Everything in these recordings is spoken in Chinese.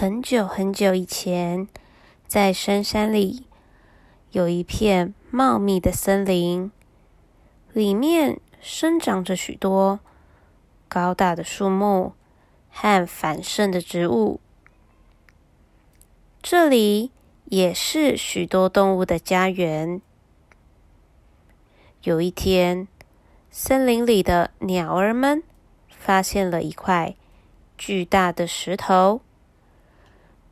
很久很久以前，在深山里有一片茂密的森林，里面生长着许多高大的树木和繁盛的植物。这里也是许多动物的家园。有一天，森林里的鸟儿们发现了一块巨大的石头。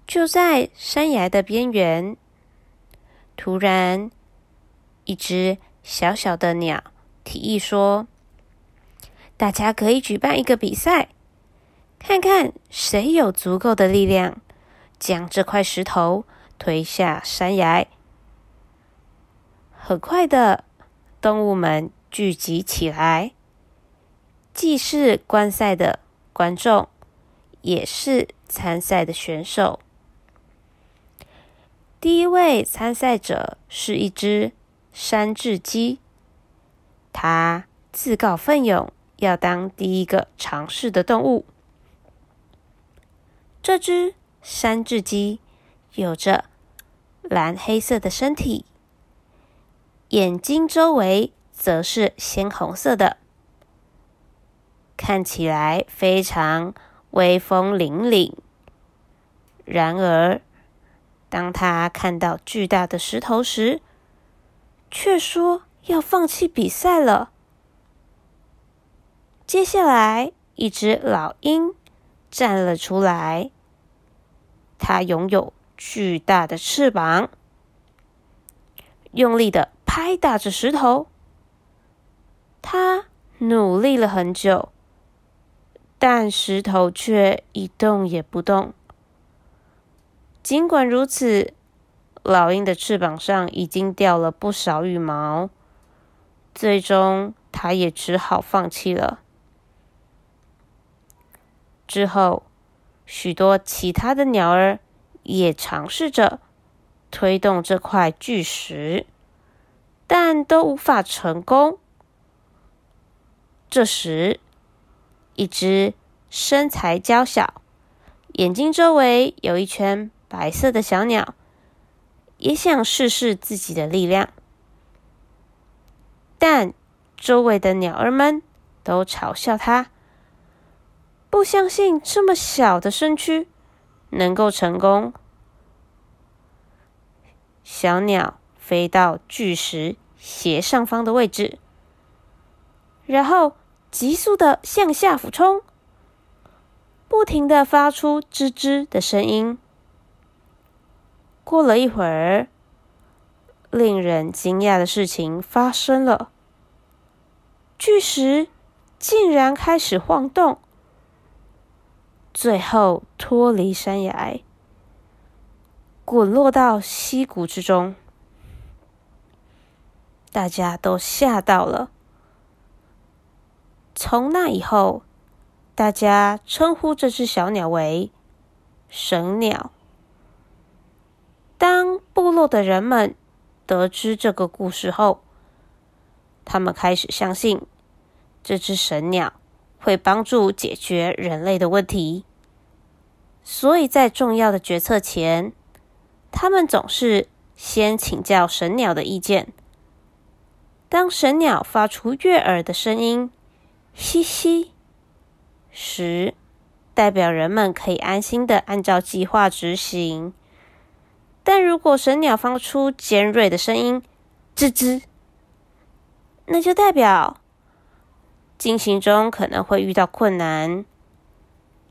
就在山崖的边缘，突然，一只小小的鸟提议说：“大家可以举办一个比赛，看看谁有足够的力量将这块石头推下山崖。”很快的，动物们聚集起来，既是观赛的观众，也是参赛的选手。第一位参赛者是一只山雉鸡，它自告奋勇要当第一个尝试的动物。这只山雉鸡有着蓝黑色的身体，眼睛周围则是鲜红色的，看起来非常威风凛凛。然而，当他看到巨大的石头时，却说要放弃比赛了。接下来，一只老鹰站了出来，它拥有巨大的翅膀，用力的拍打着石头。它努力了很久，但石头却一动也不动。尽管如此，老鹰的翅膀上已经掉了不少羽毛，最终它也只好放弃了。之后，许多其他的鸟儿也尝试着推动这块巨石，但都无法成功。这时，一只身材娇小、眼睛周围有一圈。白色的小鸟也想试试自己的力量，但周围的鸟儿们都嘲笑它，不相信这么小的身躯能够成功。小鸟飞到巨石斜上方的位置，然后急速的向下俯冲，不停的发出吱吱的声音。过了一会儿，令人惊讶的事情发生了：巨石竟然开始晃动，最后脱离山崖，滚落到溪谷之中。大家都吓到了。从那以后，大家称呼这只小鸟为“神鸟”。当部落的人们得知这个故事后，他们开始相信这只神鸟会帮助解决人类的问题。所以在重要的决策前，他们总是先请教神鸟的意见。当神鸟发出悦耳的声音“嘻嘻”时，代表人们可以安心的按照计划执行。如果神鸟发出尖锐的声音“吱吱”，那就代表进行中可能会遇到困难。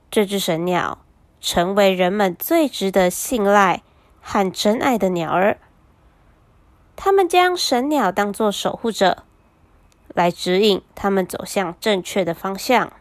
这只神鸟成为人们最值得信赖和真爱的鸟儿。他们将神鸟当作守护者，来指引他们走向正确的方向。